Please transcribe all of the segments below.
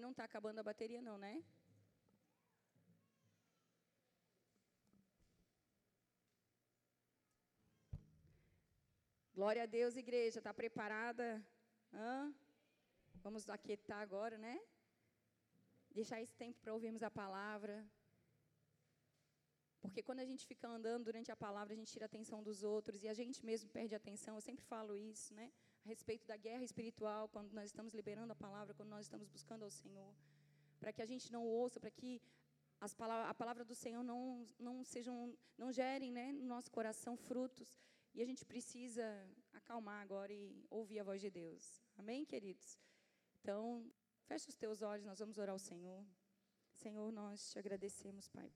não está acabando a bateria, não, né? Glória a Deus, igreja. Está preparada? Hã? Vamos aquietar agora, né? Deixar esse tempo para ouvirmos a palavra. Porque quando a gente fica andando durante a palavra, a gente tira a atenção dos outros e a gente mesmo perde a atenção. Eu sempre falo isso, né? A respeito da guerra espiritual, quando nós estamos liberando a palavra, quando nós estamos buscando ao Senhor. Para que a gente não ouça, para que as palavras, a palavra do Senhor não, não sejam, não gerem né, no nosso coração frutos. E a gente precisa acalmar agora e ouvir a voz de Deus. Amém, queridos? Então, feche os teus olhos, nós vamos orar ao Senhor. Senhor, nós te agradecemos, Pai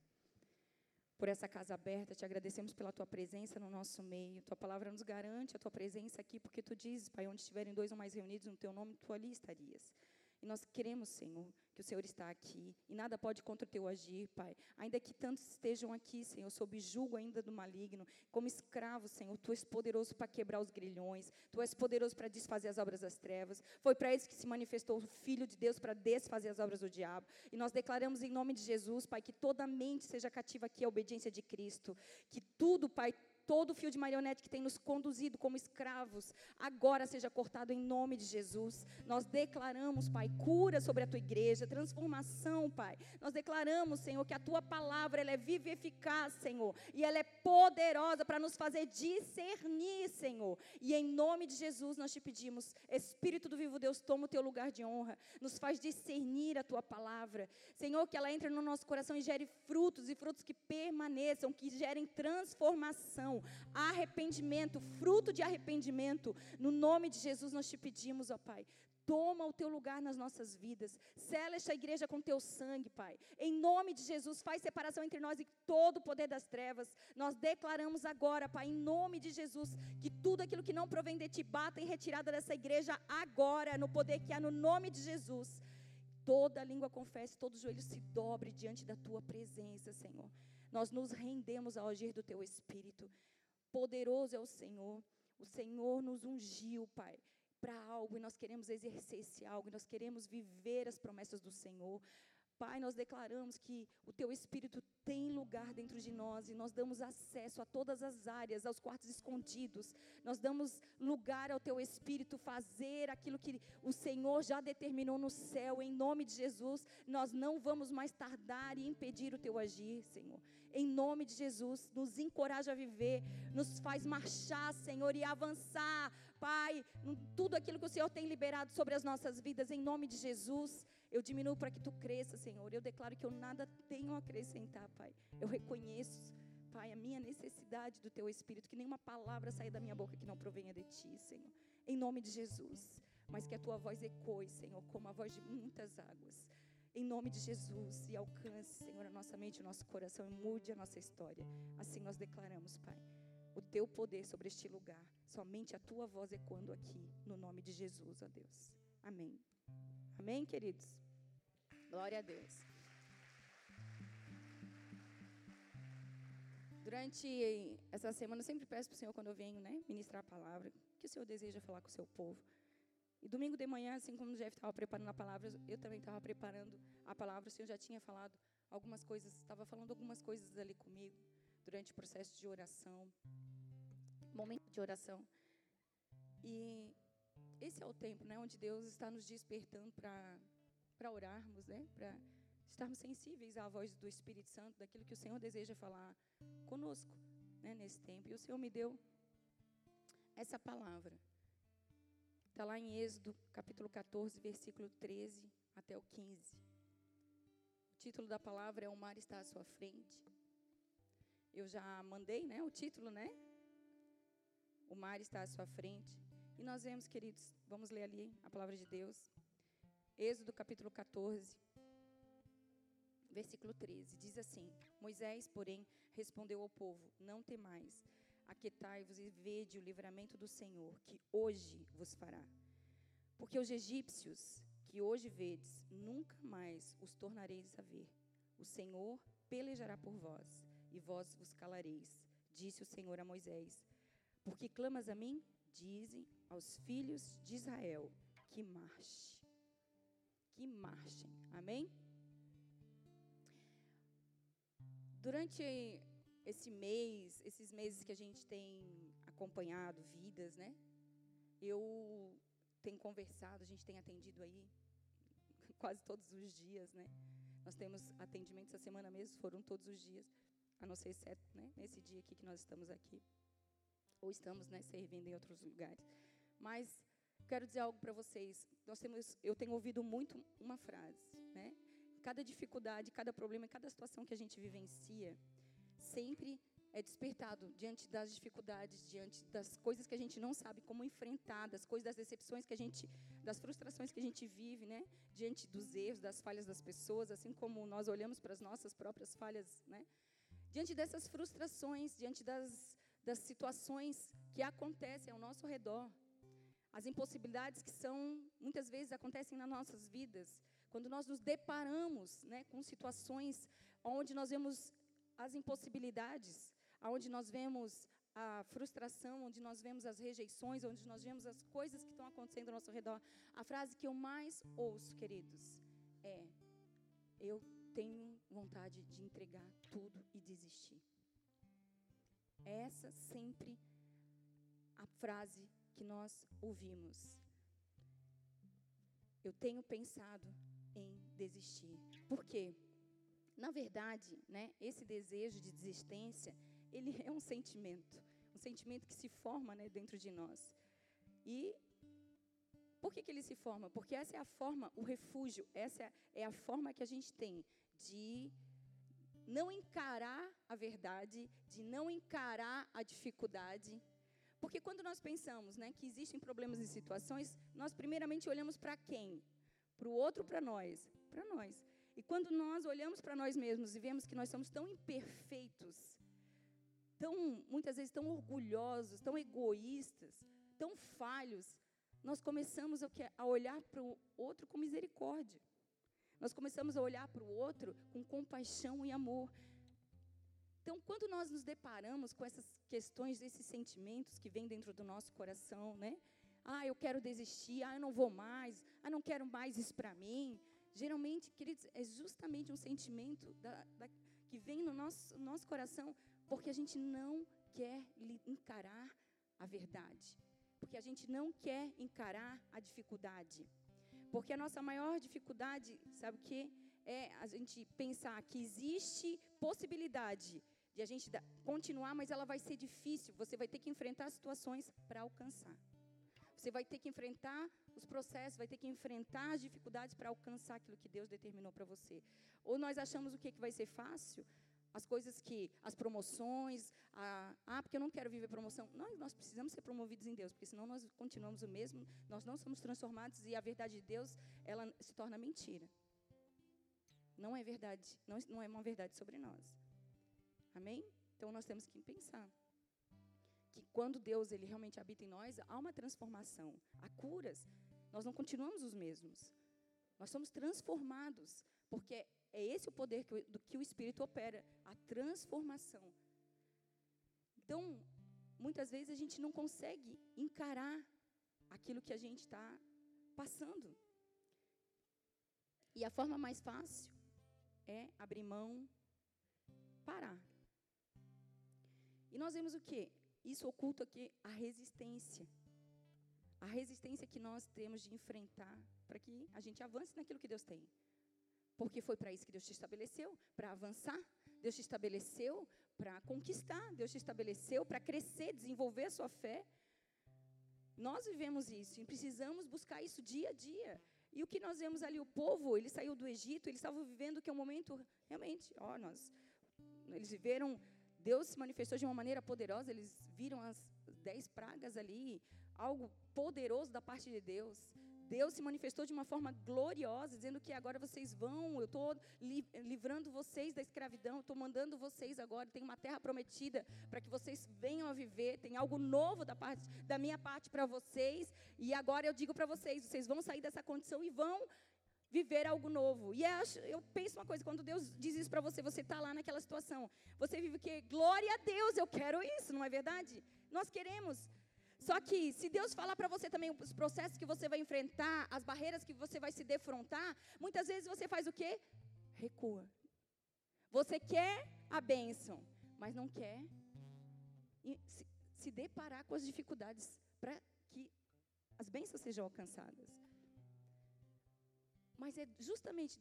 por essa casa aberta, te agradecemos pela tua presença no nosso meio. Tua palavra nos garante a tua presença aqui, porque tu dizes, Pai, onde estiverem dois ou mais reunidos no teu nome, tu ali estarias. E nós queremos, Senhor, que o Senhor está aqui e nada pode contra o teu agir, Pai. Ainda que tantos estejam aqui, Senhor, sob julgo ainda do maligno, como escravos, Senhor, tu és poderoso para quebrar os grilhões, tu és poderoso para desfazer as obras das trevas. Foi para isso que se manifestou o Filho de Deus para desfazer as obras do diabo. E nós declaramos em nome de Jesus, Pai, que toda mente seja cativa aqui à obediência de Cristo, que tudo, Pai, todo o fio de marionete que tem nos conduzido como escravos, agora seja cortado em nome de Jesus. Nós declaramos, Pai, cura sobre a tua igreja, transformação, Pai. Nós declaramos, Senhor, que a tua palavra ela é viva e eficaz, Senhor, e ela é poderosa para nos fazer discernir, Senhor. E em nome de Jesus nós te pedimos, Espírito do vivo Deus, toma o teu lugar de honra, nos faz discernir a tua palavra. Senhor, que ela entre no nosso coração e gere frutos e frutos que permaneçam, que gerem transformação arrependimento, fruto de arrependimento. No nome de Jesus nós te pedimos, ó Pai, toma o teu lugar nas nossas vidas. Sela esta igreja com teu sangue, Pai. Em nome de Jesus, faz separação entre nós e todo o poder das trevas. Nós declaramos agora, Pai, em nome de Jesus, que tudo aquilo que não provém de ti bata em retirada dessa igreja agora, no poder que há no nome de Jesus. Toda língua confesse, todo joelho se dobre diante da tua presença, Senhor. Nós nos rendemos ao agir do teu Espírito. Poderoso é o Senhor. O Senhor nos ungiu, Pai, para algo e nós queremos exercer esse algo, e nós queremos viver as promessas do Senhor. Pai, nós declaramos que o Teu Espírito tem lugar dentro de nós e nós damos acesso a todas as áreas, aos quartos escondidos. Nós damos lugar ao Teu Espírito fazer aquilo que o Senhor já determinou no céu. Em nome de Jesus, nós não vamos mais tardar e impedir o Teu agir, Senhor. Em nome de Jesus, nos encoraja a viver, nos faz marchar, Senhor, e avançar, Pai, tudo aquilo que o Senhor tem liberado sobre as nossas vidas. Em nome de Jesus. Eu diminuo para que tu cresça, Senhor. Eu declaro que eu nada tenho a acrescentar, Pai. Eu reconheço, Pai, a minha necessidade do teu espírito, que nenhuma palavra saia da minha boca que não provenha de ti, Senhor. Em nome de Jesus. Mas que a tua voz ecoe, Senhor, como a voz de muitas águas. Em nome de Jesus. E alcance, Senhor, a nossa mente, o nosso coração e mude a nossa história. Assim nós declaramos, Pai, o teu poder sobre este lugar. Somente a tua voz ecoando aqui, no nome de Jesus, ó Deus. Amém. Amém, queridos? Glória a Deus. Durante essa semana, eu sempre peço para o Senhor, quando eu venho né, ministrar a palavra, que o Senhor deseja falar com o seu povo. E domingo de manhã, assim como o Jeff estava preparando a palavra, eu também estava preparando a palavra. O Senhor já tinha falado algumas coisas, estava falando algumas coisas ali comigo, durante o processo de oração, momento de oração. E esse é o tempo, né, onde Deus está nos despertando para para orarmos, né, para estarmos sensíveis à voz do Espírito Santo, daquilo que o Senhor deseja falar conosco, né, nesse tempo. E o Senhor me deu essa palavra. Está lá em Êxodo, capítulo 14, versículo 13 até o 15. O título da palavra é O Mar está à sua frente. Eu já mandei, né, o título, né? O mar está à sua frente. E nós vemos, queridos, vamos ler ali a palavra de Deus. Êxodo capítulo 14, versículo 13. Diz assim: Moisés, porém, respondeu ao povo: Não temais, aquetai-vos e vede o livramento do Senhor, que hoje vos fará. Porque os egípcios que hoje vedes, nunca mais os tornareis a ver. O Senhor pelejará por vós, e vós vos calareis, disse o Senhor a Moisés. Porque clamas a mim? Dizem aos filhos de Israel que marche. que marchem. Amém? Durante esse mês, esses meses que a gente tem acompanhado vidas, né? Eu tenho conversado, a gente tem atendido aí quase todos os dias, né? Nós temos atendimentos essa semana mesmo, foram todos os dias, a não ser exceto, né, nesse dia aqui que nós estamos aqui ou estamos, né, servindo em outros lugares. Mas quero dizer algo para vocês. Nós temos, eu tenho ouvido muito uma frase, né? Cada dificuldade, cada problema, cada situação que a gente vivencia, sempre é despertado diante das dificuldades, diante das coisas que a gente não sabe como enfrentar, das coisas, das decepções que a gente, das frustrações que a gente vive, né? Diante dos erros, das falhas das pessoas, assim como nós olhamos para as nossas próprias falhas, né? Diante dessas frustrações, diante das, das situações que acontecem ao nosso redor, as impossibilidades que são muitas vezes acontecem nas nossas vidas, quando nós nos deparamos, né, com situações onde nós vemos as impossibilidades, onde nós vemos a frustração, onde nós vemos as rejeições, onde nós vemos as coisas que estão acontecendo ao nosso redor. A frase que eu mais ouço, queridos, é: Eu tenho vontade de entregar tudo e desistir. Essa sempre a frase que nós ouvimos. Eu tenho pensado em desistir. Por quê? Na verdade, né, esse desejo de desistência, ele é um sentimento, um sentimento que se forma né, dentro de nós. E por que, que ele se forma? Porque essa é a forma, o refúgio, essa é a forma que a gente tem de não encarar a verdade, de não encarar a dificuldade, porque quando nós pensamos né, que existem problemas e situações, nós primeiramente olhamos para quem? Para o outro, para nós? Para nós. E quando nós olhamos para nós mesmos e vemos que nós somos tão imperfeitos, tão, muitas vezes tão orgulhosos, tão egoístas, tão falhos, nós começamos a olhar para o outro com misericórdia. Nós começamos a olhar para o outro com compaixão e amor. Então, quando nós nos deparamos com essas questões, esses sentimentos que vêm dentro do nosso coração, né? Ah, eu quero desistir, ah, eu não vou mais, ah, não quero mais isso para mim. Geralmente, queridos, é justamente um sentimento da, da, que vem no nosso, nosso coração porque a gente não quer encarar a verdade. Porque a gente não quer encarar a dificuldade. Porque a nossa maior dificuldade, sabe o que? É a gente pensar que existe possibilidade de a gente continuar, mas ela vai ser difícil. Você vai ter que enfrentar situações para alcançar. Você vai ter que enfrentar os processos, vai ter que enfrentar as dificuldades para alcançar aquilo que Deus determinou para você. Ou nós achamos o que, que vai ser fácil? As coisas que, as promoções, a, ah, porque eu não quero viver promoção. Nós, nós precisamos ser promovidos em Deus, porque senão nós continuamos o mesmo, nós não somos transformados e a verdade de Deus, ela se torna mentira. Não é verdade, não, não é uma verdade sobre nós. Amém? Então nós temos que pensar que quando Deus ele realmente habita em nós, há uma transformação, há curas. Nós não continuamos os mesmos. Nós somos transformados, porque é esse o poder que, do que o Espírito opera, a transformação. Então, muitas vezes a gente não consegue encarar aquilo que a gente está passando. E a forma mais fácil é abrir mão, parar. E nós vemos o quê? Isso oculta aqui a resistência. A resistência que nós temos de enfrentar para que a gente avance naquilo que Deus tem. Porque foi para isso que Deus te estabeleceu, para avançar. Deus te estabeleceu para conquistar. Deus te estabeleceu para crescer, desenvolver a sua fé. Nós vivemos isso e precisamos buscar isso dia a dia. E o que nós vemos ali, o povo, ele saiu do Egito, eles estavam vivendo que é um momento, realmente, ó, nós, eles viveram Deus se manifestou de uma maneira poderosa, eles viram as dez pragas ali, algo poderoso da parte de Deus. Deus se manifestou de uma forma gloriosa, dizendo que agora vocês vão, eu estou livrando vocês da escravidão, estou mandando vocês agora, tem uma terra prometida para que vocês venham a viver, tem algo novo da, parte, da minha parte para vocês, e agora eu digo para vocês: vocês vão sair dessa condição e vão viver algo novo. E acho, eu penso uma coisa, quando Deus diz isso para você, você está lá naquela situação. Você vive o quê? Glória a Deus, eu quero isso, não é verdade? Nós queremos. Só que se Deus falar para você também os processos que você vai enfrentar, as barreiras que você vai se defrontar, muitas vezes você faz o quê? Recua. Você quer a bênção, mas não quer se, deparar com as dificuldades para que as bênçãos sejam alcançadas. Mas é justamente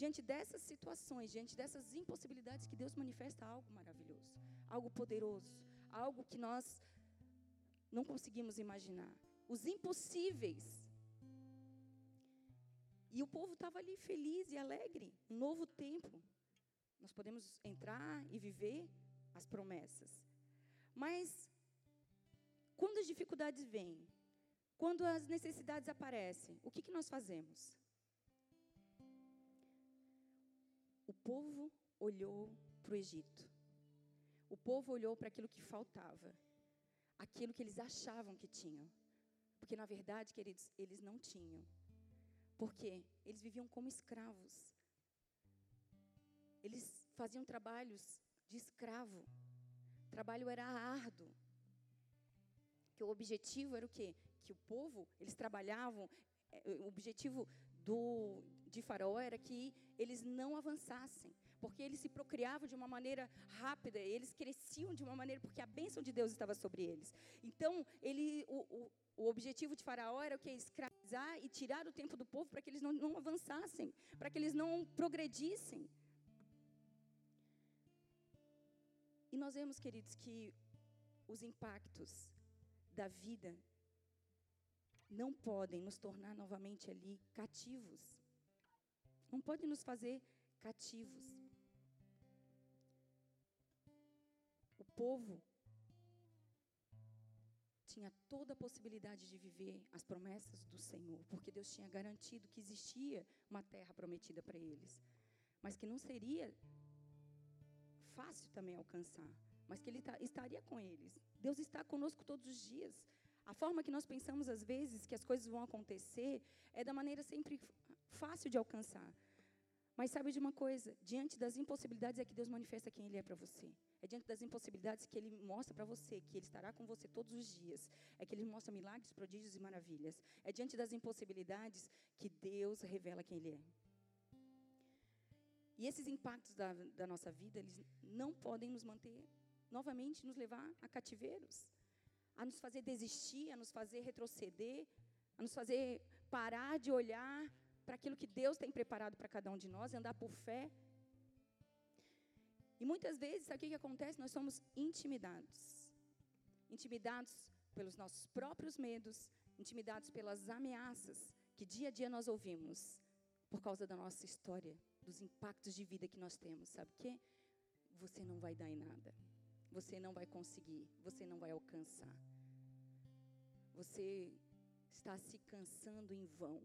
diante dessas situações, diante dessas impossibilidades, que Deus manifesta algo maravilhoso, algo poderoso, algo que nós não conseguimos imaginar. Os impossíveis. E o povo estava ali feliz e alegre, um novo tempo. Nós podemos entrar e viver as promessas. Mas, quando as dificuldades vêm, quando as necessidades aparecem, o que, que nós fazemos? O povo olhou para o Egito. O povo olhou para aquilo que faltava, aquilo que eles achavam que tinham. Porque, na verdade, queridos, eles não tinham. Porque eles viviam como escravos. Eles faziam trabalhos de escravo. O trabalho era árduo. Que o objetivo era o quê? Que o povo, eles trabalhavam, é, o objetivo do, de Faraó era que eles não avançassem, porque eles se procriavam de uma maneira rápida, eles cresciam de uma maneira, porque a bênção de Deus estava sobre eles. Então, ele, o, o, o objetivo de Faraó era o que? Escravizar e tirar o tempo do povo para que eles não, não avançassem, para que eles não progredissem. E nós vemos, queridos, que os impactos da vida não podem nos tornar novamente ali cativos. Não pode nos fazer cativos. Povo tinha toda a possibilidade de viver as promessas do Senhor, porque Deus tinha garantido que existia uma terra prometida para eles, mas que não seria fácil também alcançar, mas que Ele estaria com eles. Deus está conosco todos os dias. A forma que nós pensamos, às vezes, que as coisas vão acontecer, é da maneira sempre fácil de alcançar. Mas sabe de uma coisa? Diante das impossibilidades é que Deus manifesta quem Ele é para você. É diante das impossibilidades que Ele mostra para você que Ele estará com você todos os dias. É que Ele mostra milagres, prodígios e maravilhas. É diante das impossibilidades que Deus revela quem Ele é. E esses impactos da, da nossa vida, eles não podem nos manter, novamente, nos levar a cativeiros, a nos fazer desistir, a nos fazer retroceder, a nos fazer parar de olhar para aquilo que Deus tem preparado para cada um de nós, andar por fé. E muitas vezes, sabe o que, que acontece? Nós somos intimidados. Intimidados pelos nossos próprios medos, intimidados pelas ameaças que dia a dia nós ouvimos, por causa da nossa história, dos impactos de vida que nós temos. Sabe o quê? Você não vai dar em nada. Você não vai conseguir. Você não vai alcançar. Você está se cansando em vão.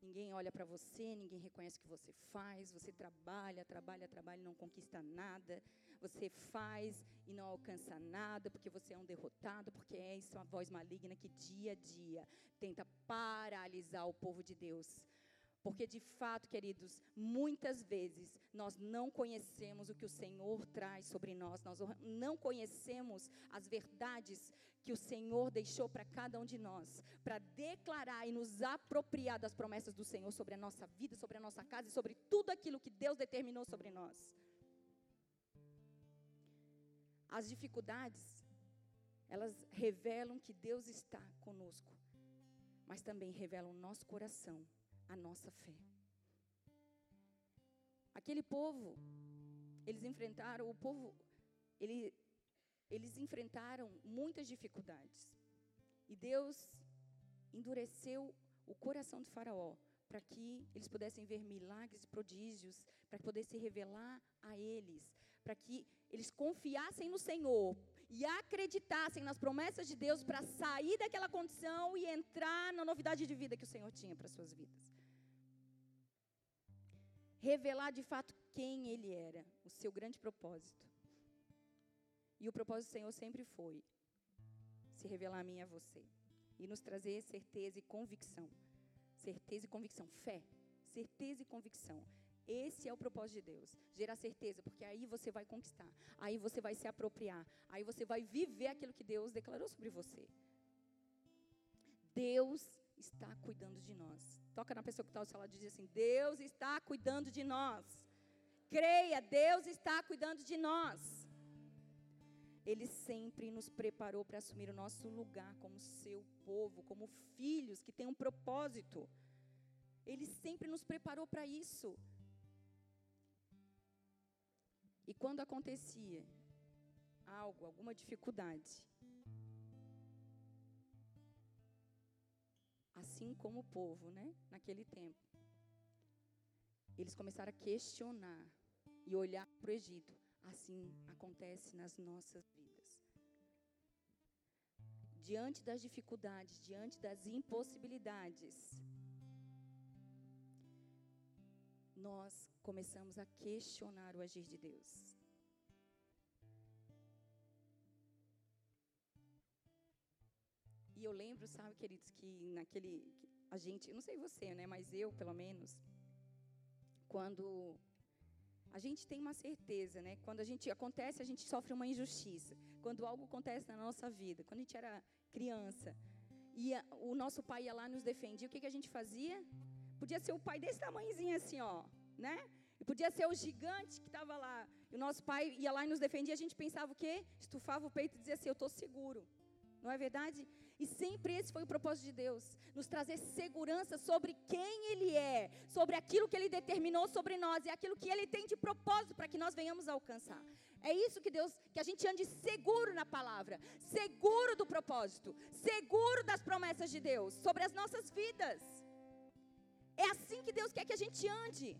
Ninguém olha para você, ninguém reconhece o que você faz. Você trabalha, trabalha, trabalha e não conquista nada. Você faz e não alcança nada porque você é um derrotado, porque é isso uma voz maligna que dia a dia tenta paralisar o povo de Deus. Porque de fato, queridos, muitas vezes nós não conhecemos o que o Senhor traz sobre nós, nós não conhecemos as verdades que o Senhor deixou para cada um de nós, para declarar e nos apropriar das promessas do Senhor sobre a nossa vida, sobre a nossa casa e sobre tudo aquilo que Deus determinou sobre nós. As dificuldades, elas revelam que Deus está conosco, mas também revelam o nosso coração, a nossa fé. Aquele povo, eles enfrentaram, o povo, ele eles enfrentaram muitas dificuldades. E Deus endureceu o coração de Faraó para que eles pudessem ver milagres e prodígios, para poder se revelar a eles, para que eles confiassem no Senhor e acreditassem nas promessas de Deus para sair daquela condição e entrar na novidade de vida que o Senhor tinha para suas vidas. Revelar de fato quem ele era, o seu grande propósito. E o propósito do Senhor sempre foi se revelar a mim e a você. E nos trazer certeza e convicção. Certeza e convicção. Fé. Certeza e convicção. Esse é o propósito de Deus. Gerar certeza, porque aí você vai conquistar. Aí você vai se apropriar. Aí você vai viver aquilo que Deus declarou sobre você. Deus está cuidando de nós. Toca na pessoa que está ao seu lado e diz assim: Deus está cuidando de nós. Creia, Deus está cuidando de nós. Ele sempre nos preparou para assumir o nosso lugar como seu povo, como filhos que têm um propósito. Ele sempre nos preparou para isso. E quando acontecia algo, alguma dificuldade, assim como o povo, né, naquele tempo, eles começaram a questionar e olhar para o Egito. Assim acontece nas nossas vidas. Diante das dificuldades, diante das impossibilidades, nós começamos a questionar o agir de Deus. E eu lembro, sabe, queridos, que naquele. A gente, não sei você, né, mas eu, pelo menos, quando a gente tem uma certeza, né? Quando a gente acontece, a gente sofre uma injustiça. Quando algo acontece na nossa vida, quando a gente era criança, e a, o nosso pai ia lá nos defendia, o que, que a gente fazia? Podia ser o pai desse tamanhozinho assim, ó, né? E podia ser o gigante que estava lá. E o nosso pai ia lá e nos defendia. A gente pensava o quê? Estufava o peito e dizia assim: Eu estou seguro. Não é verdade? E sempre esse foi o propósito de Deus: nos trazer segurança sobre quem Ele é, sobre aquilo que Ele determinou sobre nós e aquilo que Ele tem de propósito para que nós venhamos a alcançar. É isso que Deus, que a gente ande seguro na palavra, seguro do propósito, seguro das promessas de Deus sobre as nossas vidas. É assim que Deus quer que a gente ande.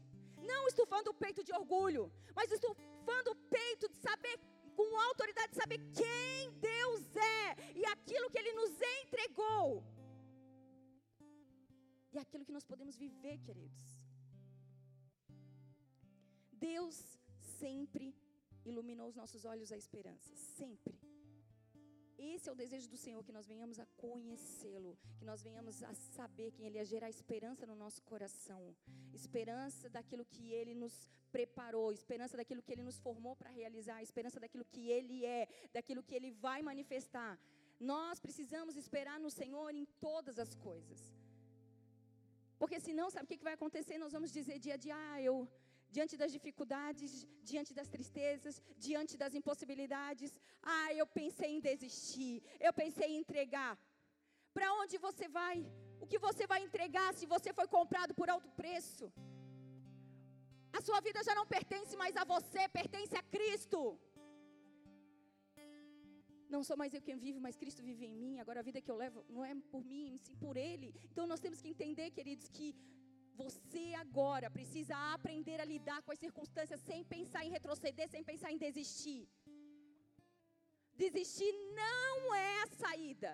Não estufando o peito de orgulho, mas estufando o peito de saber, com autoridade, de saber quem Deus é e aquilo que Ele nos entregou. E aquilo que nós podemos viver, queridos. Deus sempre iluminou os nossos olhos à esperança, sempre. Esse é o desejo do Senhor, que nós venhamos a conhecê-lo, que nós venhamos a saber quem Ele é, gerar esperança no nosso coração, esperança daquilo que Ele nos preparou, esperança daquilo que Ele nos formou para realizar, esperança daquilo que Ele é, daquilo que Ele vai manifestar. Nós precisamos esperar no Senhor em todas as coisas. Porque senão, sabe o que vai acontecer? Nós vamos dizer dia a dia, ah, eu diante das dificuldades, diante das tristezas, diante das impossibilidades. Ah, eu pensei em desistir, eu pensei em entregar. Para onde você vai? O que você vai entregar se você foi comprado por alto preço? A sua vida já não pertence mais a você, pertence a Cristo. Não sou mais eu quem vive, mas Cristo vive em mim. Agora a vida que eu levo não é por mim, sim por Ele. Então nós temos que entender, queridos, que você agora precisa aprender a lidar com as circunstâncias sem pensar em retroceder, sem pensar em desistir. Desistir não é a saída.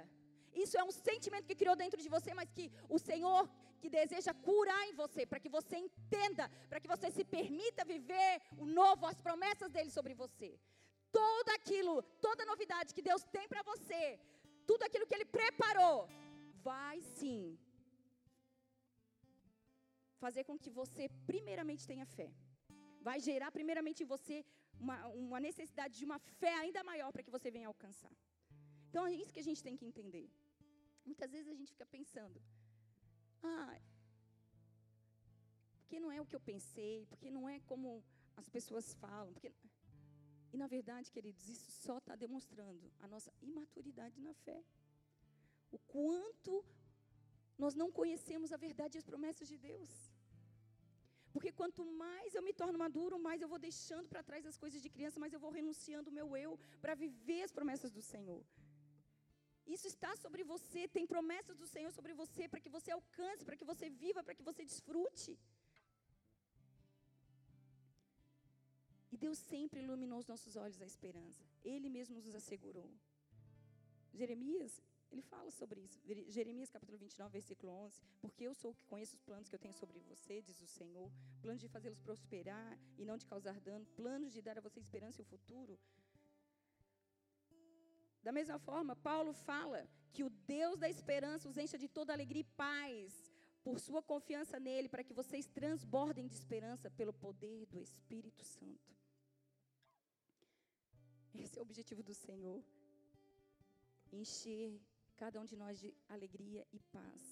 Isso é um sentimento que criou dentro de você, mas que o Senhor que deseja curar em você, para que você entenda, para que você se permita viver o novo, as promessas dele sobre você. Tudo aquilo, toda novidade que Deus tem para você, tudo aquilo que ele preparou, vai sim fazer com que você, primeiramente, tenha fé. Vai gerar, primeiramente, em você uma, uma necessidade de uma fé ainda maior para que você venha alcançar. Então, é isso que a gente tem que entender. Muitas vezes a gente fica pensando, ah, porque não é o que eu pensei, porque não é como as pessoas falam, porque... E na verdade, queridos, isso só está demonstrando a nossa imaturidade na fé. O quanto nós não conhecemos a verdade e as promessas de Deus. Porque quanto mais eu me torno maduro, mais eu vou deixando para trás as coisas de criança, mais eu vou renunciando o meu eu para viver as promessas do Senhor. Isso está sobre você, tem promessas do Senhor sobre você para que você alcance, para que você viva, para que você desfrute. E Deus sempre iluminou os nossos olhos à esperança. Ele mesmo nos assegurou. Jeremias, ele fala sobre isso. Jeremias capítulo 29, versículo 11. Porque eu sou o que conheço os planos que eu tenho sobre você, diz o Senhor. Planos de fazê-los prosperar e não de causar dano. Planos de dar a você esperança e o futuro. Da mesma forma, Paulo fala que o Deus da esperança os encha de toda alegria e paz por sua confiança nele, para que vocês transbordem de esperança pelo poder do Espírito Santo. Esse é o objetivo do Senhor. Encher cada um de nós de alegria e paz.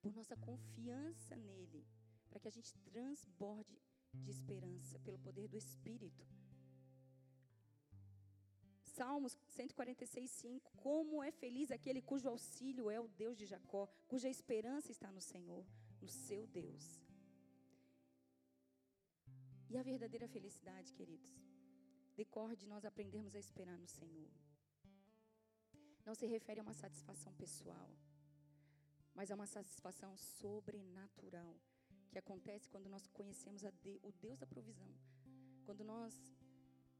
Por nossa confiança nele, para que a gente transborde de esperança pelo poder do Espírito. Salmos 146, 5. Como é feliz aquele cujo auxílio é o Deus de Jacó, cuja esperança está no Senhor, no seu Deus. E a verdadeira felicidade, queridos, decorre de nós aprendermos a esperar no Senhor. Não se refere a uma satisfação pessoal, mas a uma satisfação sobrenatural que acontece quando nós conhecemos de, o Deus da provisão. Quando nós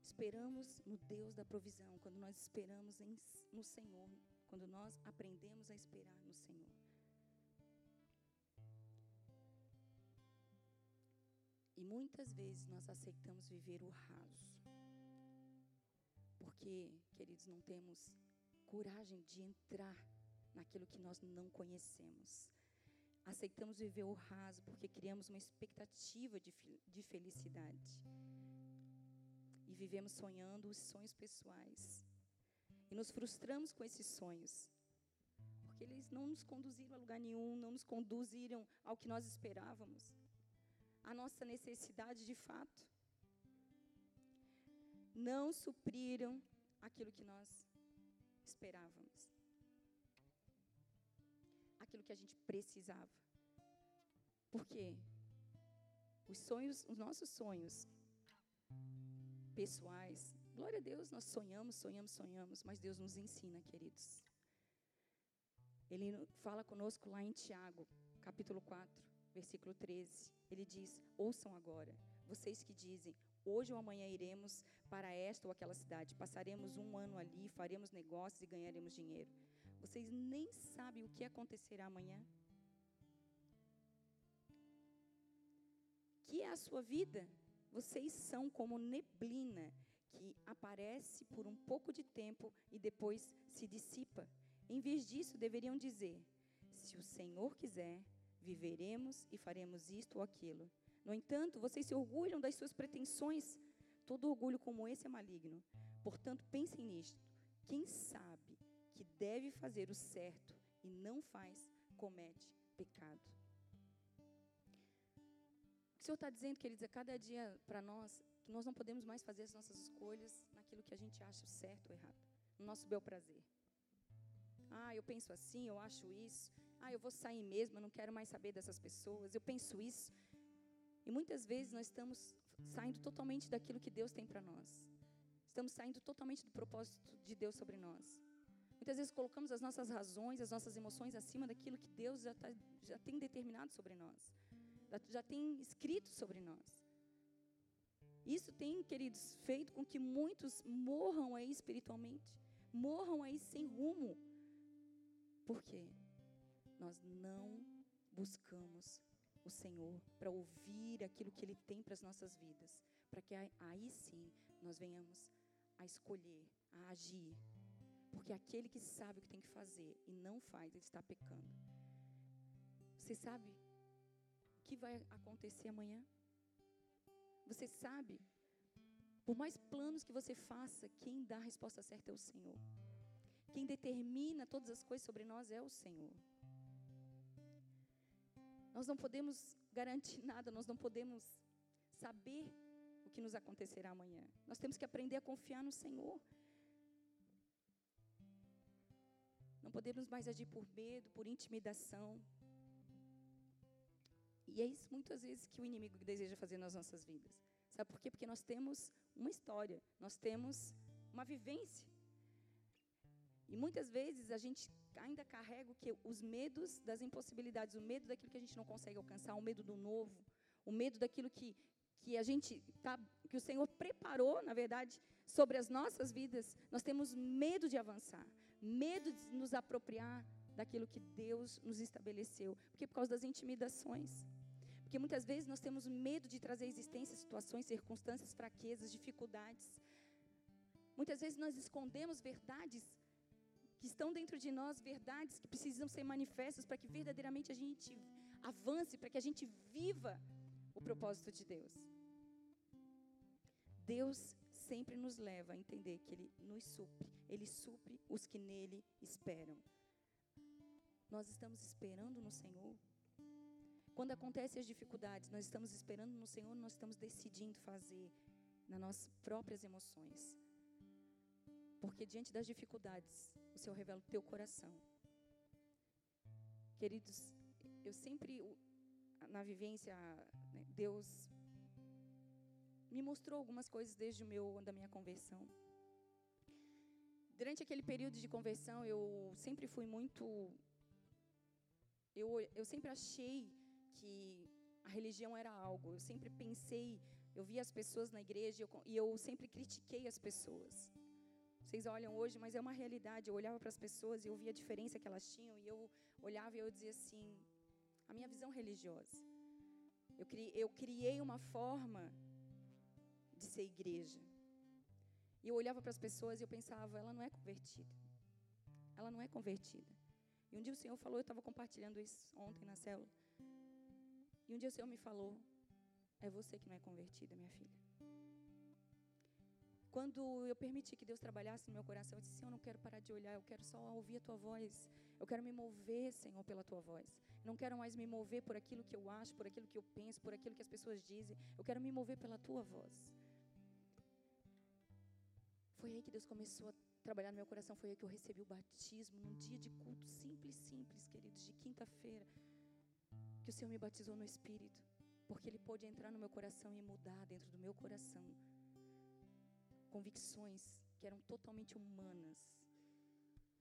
esperamos no Deus da provisão, quando nós esperamos em, no Senhor, quando nós aprendemos a esperar no Senhor. E muitas vezes nós aceitamos viver o raso. Porque, queridos, não temos coragem de entrar naquilo que nós não conhecemos. Aceitamos viver o raso porque criamos uma expectativa de, de felicidade. E vivemos sonhando os sonhos pessoais. E nos frustramos com esses sonhos. Porque eles não nos conduziram a lugar nenhum, não nos conduziram ao que nós esperávamos. A nossa necessidade de fato. Não supriram aquilo que nós esperávamos aquilo que a gente precisava. Por quê? Os sonhos, os nossos sonhos pessoais, glória a Deus, nós sonhamos, sonhamos, sonhamos, mas Deus nos ensina, queridos. Ele fala conosco lá em Tiago, capítulo 4, versículo 13. Ele diz: Ouçam agora, vocês que dizem, hoje ou amanhã iremos para esta ou aquela cidade, passaremos um ano ali, faremos negócios e ganharemos dinheiro. Vocês nem sabem o que acontecerá amanhã. Que é a sua vida? Vocês são como neblina que aparece por um pouco de tempo e depois se dissipa. Em vez disso, deveriam dizer: Se o Senhor quiser, viveremos e faremos isto ou aquilo. No entanto, vocês se orgulham das suas pretensões. Todo orgulho como esse é maligno. Portanto, pensem nisto. Quem sabe que deve fazer o certo e não faz, comete pecado. O Senhor está dizendo, queridos, a cada dia para nós, que nós não podemos mais fazer as nossas escolhas naquilo que a gente acha certo ou errado, no nosso bel prazer. Ah, eu penso assim, eu acho isso. Ah, eu vou sair mesmo, eu não quero mais saber dessas pessoas. Eu penso isso. E muitas vezes nós estamos saindo totalmente daquilo que Deus tem para nós. Estamos saindo totalmente do propósito de Deus sobre nós. Muitas vezes colocamos as nossas razões, as nossas emoções acima daquilo que Deus já, tá, já tem determinado sobre nós, já tem escrito sobre nós. Isso tem, queridos, feito com que muitos morram aí espiritualmente, morram aí sem rumo. Por quê? Nós não buscamos o Senhor para ouvir aquilo que Ele tem para as nossas vidas, para que aí sim nós venhamos a escolher, a agir porque aquele que sabe o que tem que fazer e não faz, ele está pecando. Você sabe o que vai acontecer amanhã? Você sabe? Por mais planos que você faça, quem dá a resposta certa é o Senhor. Quem determina todas as coisas sobre nós é o Senhor. Nós não podemos garantir nada, nós não podemos saber o que nos acontecerá amanhã. Nós temos que aprender a confiar no Senhor. Não podemos mais agir por medo, por intimidação. E é isso muitas vezes que o inimigo deseja fazer nas nossas vidas. Sabe por quê? Porque nós temos uma história, nós temos uma vivência. E muitas vezes a gente ainda carrega o que os medos das impossibilidades, o medo daquilo que a gente não consegue alcançar, o medo do novo, o medo daquilo que que a gente tá, que o Senhor preparou, na verdade, sobre as nossas vidas. Nós temos medo de avançar medo de nos apropriar daquilo que Deus nos estabeleceu. Porque por causa das intimidações. Porque muitas vezes nós temos medo de trazer à existência situações, circunstâncias, fraquezas, dificuldades. Muitas vezes nós escondemos verdades que estão dentro de nós, verdades que precisam ser manifestas para que verdadeiramente a gente avance, para que a gente viva o propósito de Deus. Deus sempre nos leva a entender que Ele nos supre, Ele supre os que nele esperam. Nós estamos esperando no Senhor. Quando acontecem as dificuldades, nós estamos esperando no Senhor, nós estamos decidindo fazer nas nossas próprias emoções. Porque diante das dificuldades, o Senhor revela o teu coração. Queridos, eu sempre, na vivência, né, Deus me mostrou algumas coisas desde o meu da minha conversão. Durante aquele período de conversão, eu sempre fui muito eu, eu sempre achei que a religião era algo. Eu sempre pensei, eu via as pessoas na igreja eu, e eu sempre critiquei as pessoas. Vocês olham hoje, mas é uma realidade. Eu olhava para as pessoas e eu via a diferença que elas tinham e eu olhava e eu dizia assim: a minha visão religiosa. Eu criei, eu criei uma forma de ser igreja. E eu olhava para as pessoas e eu pensava, ela não é convertida. Ela não é convertida. E um dia o Senhor falou, eu estava compartilhando isso ontem na célula. E um dia o Senhor me falou, é você que não é convertida, minha filha. Quando eu permiti que Deus trabalhasse no meu coração, eu disse: Senhor, eu não quero parar de olhar, eu quero só ouvir a tua voz. Eu quero me mover, Senhor, pela tua voz. Eu não quero mais me mover por aquilo que eu acho, por aquilo que eu penso, por aquilo que as pessoas dizem. Eu quero me mover pela tua voz. Foi aí que Deus começou a trabalhar no meu coração. Foi aí que eu recebi o batismo, num dia de culto simples, simples, queridos, de quinta-feira. Que o Senhor me batizou no Espírito. Porque Ele pôde entrar no meu coração e mudar dentro do meu coração convicções que eram totalmente humanas,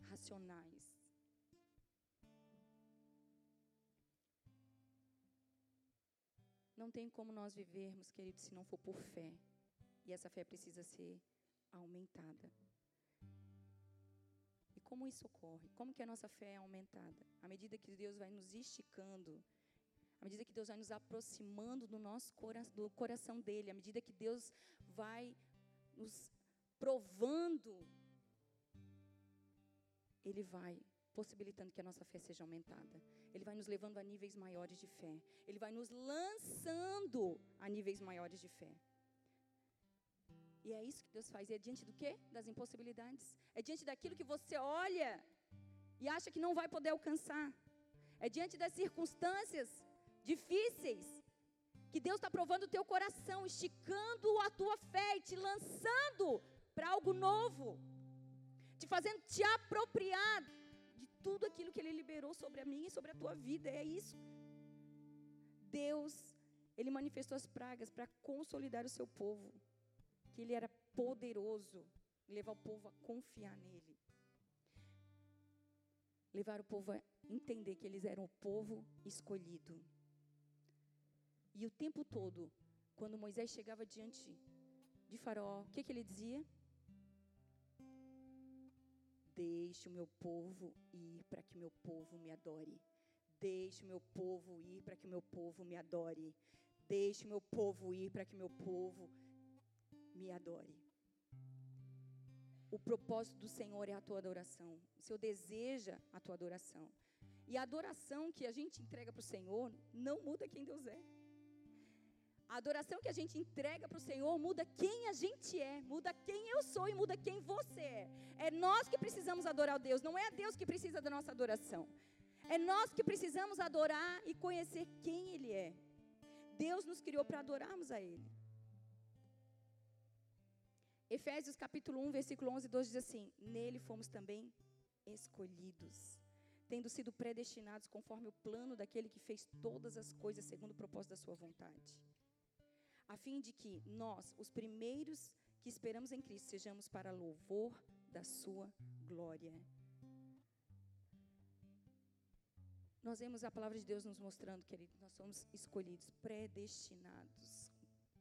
racionais. Não tem como nós vivermos, queridos, se não for por fé. E essa fé precisa ser aumentada. E como isso ocorre? Como que a nossa fé é aumentada? À medida que Deus vai nos esticando, à medida que Deus vai nos aproximando do nosso coração, do coração dele, à medida que Deus vai nos provando, Ele vai possibilitando que a nossa fé seja aumentada. Ele vai nos levando a níveis maiores de fé. Ele vai nos lançando a níveis maiores de fé. E é isso que Deus faz. E é diante do quê? Das impossibilidades. É diante daquilo que você olha e acha que não vai poder alcançar. É diante das circunstâncias difíceis que Deus está provando o teu coração, esticando a tua fé e te lançando para algo novo, te fazendo te apropriar de tudo aquilo que Ele liberou sobre a minha e sobre a tua vida. É isso. Deus, Ele manifestou as pragas para consolidar o seu povo, que Ele era poderoso, levar o povo a confiar nele, levar o povo a entender que eles eram o povo escolhido. E o tempo todo, quando Moisés chegava diante de Faraó, o que, que ele dizia? Deixe o meu povo ir para que o meu povo me adore. Deixe o meu povo ir para que o meu povo me adore. Deixe o meu povo ir para que o meu povo me adore. O propósito do Senhor é a tua adoração. O Senhor deseja a tua adoração. E a adoração que a gente entrega para o Senhor não muda quem Deus é. A adoração que a gente entrega para o Senhor muda quem a gente é, muda quem eu sou e muda quem você é. É nós que precisamos adorar Deus, não é Deus que precisa da nossa adoração. É nós que precisamos adorar e conhecer quem Ele é. Deus nos criou para adorarmos a Ele. Efésios capítulo 1, versículo 11 e 12 diz assim: Nele fomos também escolhidos, tendo sido predestinados conforme o plano daquele que fez todas as coisas segundo o propósito da sua vontade a fim de que nós, os primeiros que esperamos em Cristo, sejamos para louvor da Sua glória. Nós vemos a palavra de Deus nos mostrando, querido, nós somos escolhidos, predestinados,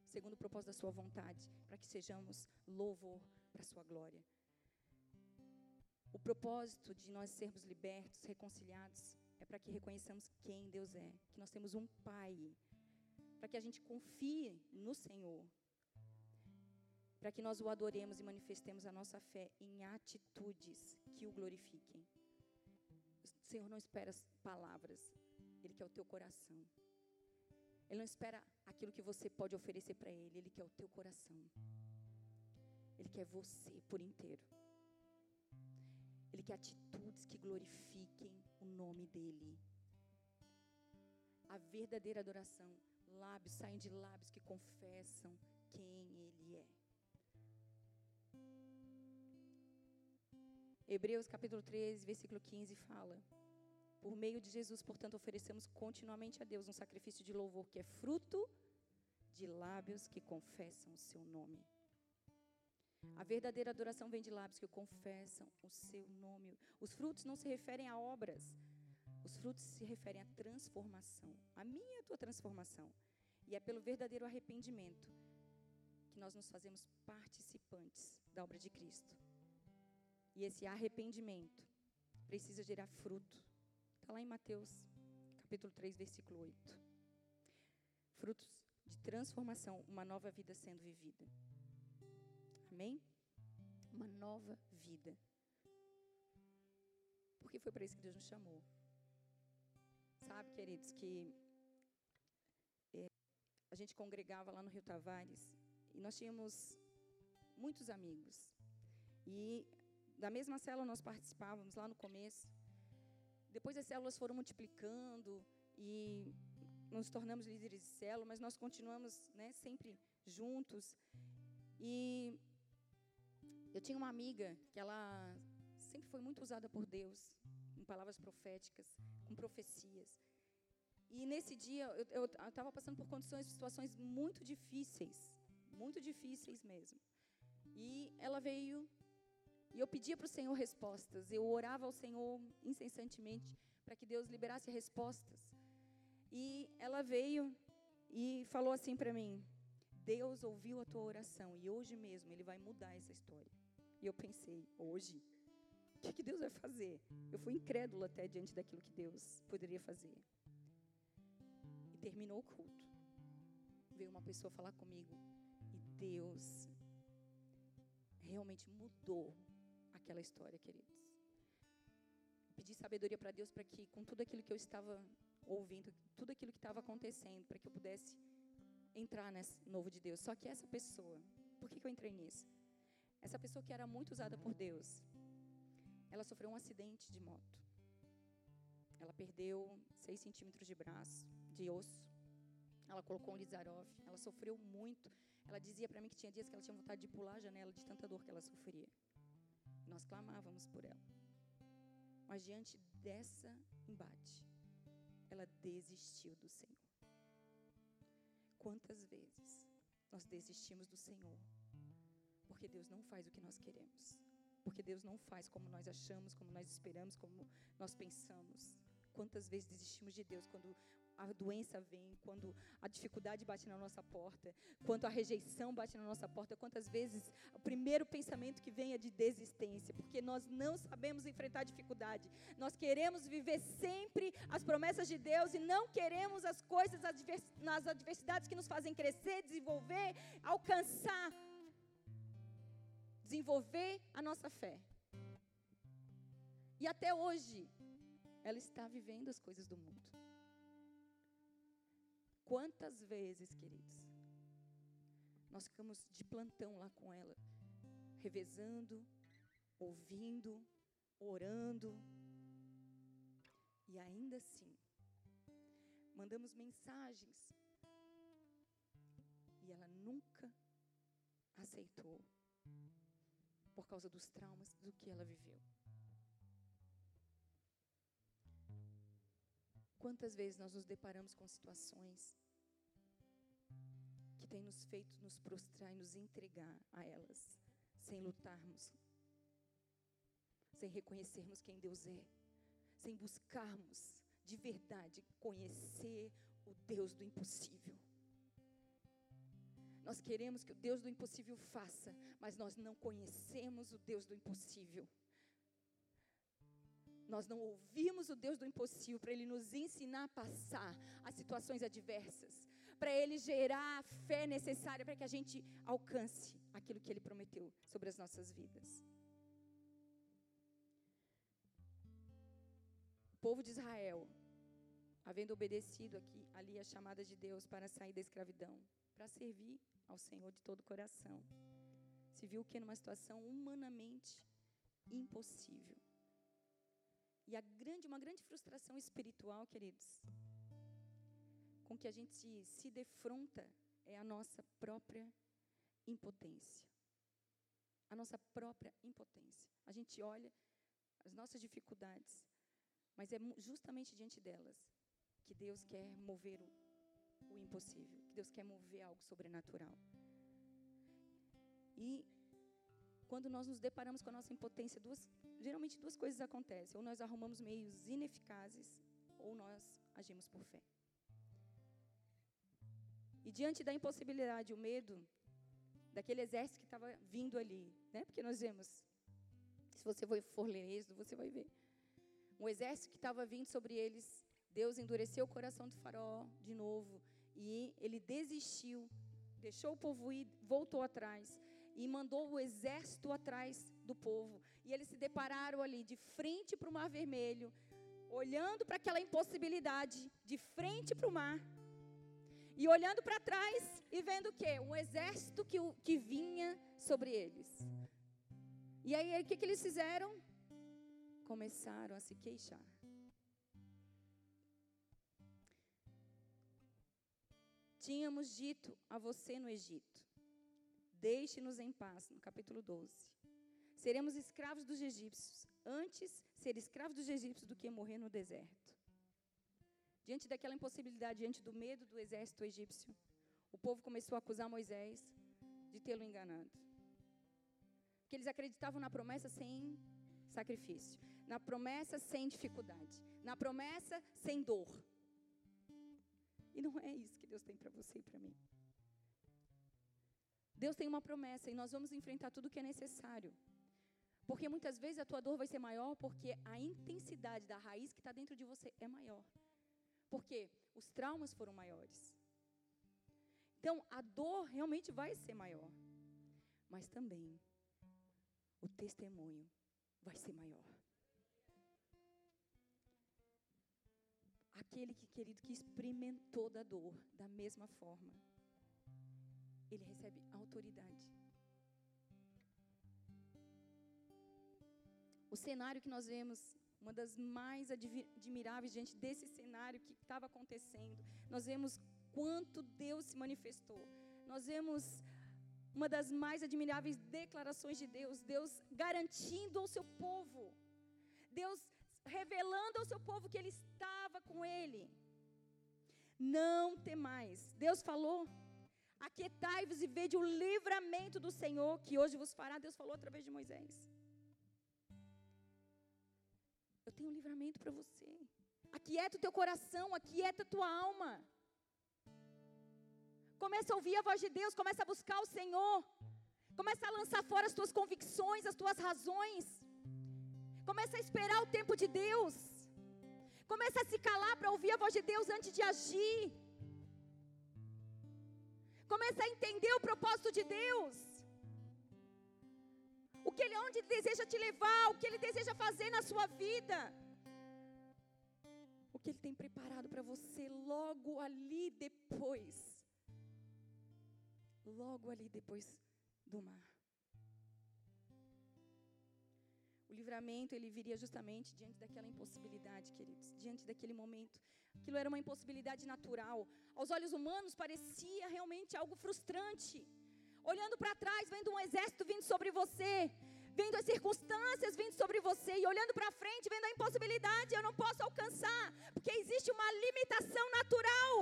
segundo o propósito da Sua vontade, para que sejamos louvor para a Sua glória. O propósito de nós sermos libertos, reconciliados, é para que reconheçamos quem Deus é, que nós temos um Pai para que a gente confie no Senhor, para que nós o adoremos e manifestemos a nossa fé em atitudes que o glorifiquem. O Senhor não espera palavras, Ele quer o teu coração. Ele não espera aquilo que você pode oferecer para Ele, Ele quer o teu coração. Ele quer você por inteiro. Ele quer atitudes que glorifiquem o nome dEle. A verdadeira adoração, lábios saem de lábios que confessam quem Ele é. Hebreus capítulo 13, versículo 15 fala: Por meio de Jesus, portanto, oferecemos continuamente a Deus um sacrifício de louvor que é fruto de lábios que confessam o seu nome. A verdadeira adoração vem de lábios que confessam o seu nome. Os frutos não se referem a obras. Os frutos se referem à transformação. A minha e a tua transformação. E é pelo verdadeiro arrependimento que nós nos fazemos participantes da obra de Cristo. E esse arrependimento precisa gerar fruto. Está lá em Mateus, capítulo 3, versículo 8. Frutos de transformação, uma nova vida sendo vivida. Amém? Uma nova vida. Porque foi para isso que Deus nos chamou. Sabe, queridos, que é, a gente congregava lá no Rio Tavares e nós tínhamos muitos amigos. E da mesma célula nós participávamos lá no começo. Depois as células foram multiplicando e nos tornamos líderes de célula, mas nós continuamos né, sempre juntos. E eu tinha uma amiga que ela sempre foi muito usada por Deus, em palavras proféticas, com profecias. E nesse dia eu estava passando por condições, situações muito difíceis, muito difíceis mesmo. E ela veio e eu pedia para o Senhor respostas. Eu orava ao Senhor incessantemente para que Deus liberasse respostas. E ela veio e falou assim para mim: Deus ouviu a tua oração e hoje mesmo Ele vai mudar essa história. E eu pensei: hoje? Que, que Deus vai fazer? Eu fui incrédula até diante daquilo que Deus poderia fazer. E terminou o culto. Veio uma pessoa falar comigo e Deus realmente mudou aquela história, queridos. pedi sabedoria para Deus para que, com tudo aquilo que eu estava ouvindo, tudo aquilo que estava acontecendo, para que eu pudesse entrar nesse novo de Deus. Só que essa pessoa, por que, que eu entrei nisso? Essa pessoa que era muito usada por Deus, ela sofreu um acidente de moto. Ela perdeu 6 centímetros de braço, de osso. Ela colocou um Lizarov. Ela sofreu muito. Ela dizia para mim que tinha dias que ela tinha vontade de pular a janela de tanta dor que ela sofria. Nós clamávamos por ela. Mas diante dessa embate, ela desistiu do Senhor. Quantas vezes nós desistimos do Senhor? Porque Deus não faz o que nós queremos. Porque Deus não faz como nós achamos, como nós esperamos, como nós pensamos. Quantas vezes desistimos de Deus quando a doença vem, quando a dificuldade bate na nossa porta, quando a rejeição bate na nossa porta, quantas vezes o primeiro pensamento que vem é de desistência, porque nós não sabemos enfrentar dificuldade. Nós queremos viver sempre as promessas de Deus e não queremos as coisas nas adversidades que nos fazem crescer, desenvolver, alcançar, desenvolver a nossa fé. E até hoje, ela está vivendo as coisas do mundo. Quantas vezes, queridos, nós ficamos de plantão lá com ela, revezando, ouvindo, orando, e ainda assim, mandamos mensagens, e ela nunca aceitou, por causa dos traumas do que ela viveu. Quantas vezes nós nos deparamos com situações que têm nos feito nos prostrar e nos entregar a elas, sem lutarmos, sem reconhecermos quem Deus é, sem buscarmos de verdade conhecer o Deus do impossível. Nós queremos que o Deus do impossível faça, mas nós não conhecemos o Deus do impossível nós não ouvimos o Deus do impossível para Ele nos ensinar a passar as situações adversas, para Ele gerar a fé necessária para que a gente alcance aquilo que Ele prometeu sobre as nossas vidas. O povo de Israel havendo obedecido aqui ali a chamada de Deus para sair da escravidão, para servir ao Senhor de todo o coração, se viu que numa situação humanamente impossível. E a grande, uma grande frustração espiritual, queridos, com que a gente se defronta é a nossa própria impotência. A nossa própria impotência. A gente olha as nossas dificuldades, mas é justamente diante delas que Deus quer mover o, o impossível, que Deus quer mover algo sobrenatural. E quando nós nos deparamos com a nossa impotência, duas, geralmente duas coisas acontecem: ou nós arrumamos meios ineficazes, ou nós agimos por fé. E diante da impossibilidade, o medo daquele exército que estava vindo ali, né? Porque nós vemos, se você for ler Êxodo, você vai ver. Um exército que estava vindo sobre eles, Deus endureceu o coração do faraó de novo e ele desistiu, deixou o povo ir, voltou atrás e mandou o exército atrás do povo. E eles se depararam ali de frente para o Mar Vermelho, olhando para aquela impossibilidade, de frente para o mar. E olhando para trás e vendo o quê? Um exército que, que vinha sobre eles. E aí, o que, que eles fizeram? Começaram a se queixar. Tínhamos dito a você no Egito: Deixe-nos em paz, no capítulo 12. Seremos escravos dos egípcios, antes ser escravos dos egípcios do que morrer no deserto. Diante daquela impossibilidade, diante do medo do exército egípcio, o povo começou a acusar Moisés de tê-lo enganado. Porque eles acreditavam na promessa sem sacrifício, na promessa sem dificuldade, na promessa sem dor. E não é isso que Deus tem para você e para mim. Deus tem uma promessa e nós vamos enfrentar tudo o que é necessário. Porque muitas vezes a tua dor vai ser maior porque a intensidade da raiz que está dentro de você é maior. Porque os traumas foram maiores. Então, a dor realmente vai ser maior. Mas também o testemunho vai ser maior. Aquele que, querido, que experimentou da dor da mesma forma, ele recebe autoridade. O cenário que nós vemos uma das mais admiráveis diante desse cenário que estava acontecendo. Nós vemos quanto Deus se manifestou. Nós vemos uma das mais admiráveis declarações de Deus, Deus garantindo ao seu povo, Deus revelando ao seu povo que ele estava com ele. Não temais. Deus falou: Aquietai-vos e vede o livramento do Senhor que hoje vos fará. Deus falou através de Moisés tenho um livramento para você. Aquieta o teu coração, aquieta a tua alma. Começa a ouvir a voz de Deus, começa a buscar o Senhor. Começa a lançar fora as tuas convicções, as tuas razões. Começa a esperar o tempo de Deus. Começa a se calar para ouvir a voz de Deus antes de agir. Começa a entender o propósito de Deus o que ele, onde ele deseja te levar, o que ele deseja fazer na sua vida. O que ele tem preparado para você logo ali depois. Logo ali depois do mar. Livramento, ele viria justamente diante daquela impossibilidade, queridos, diante daquele momento. Aquilo era uma impossibilidade natural. Aos olhos humanos parecia realmente algo frustrante olhando para trás, vendo um exército vindo sobre você, vendo as circunstâncias vindo sobre você e olhando para frente, vendo a impossibilidade, eu não posso alcançar, porque existe uma limitação natural.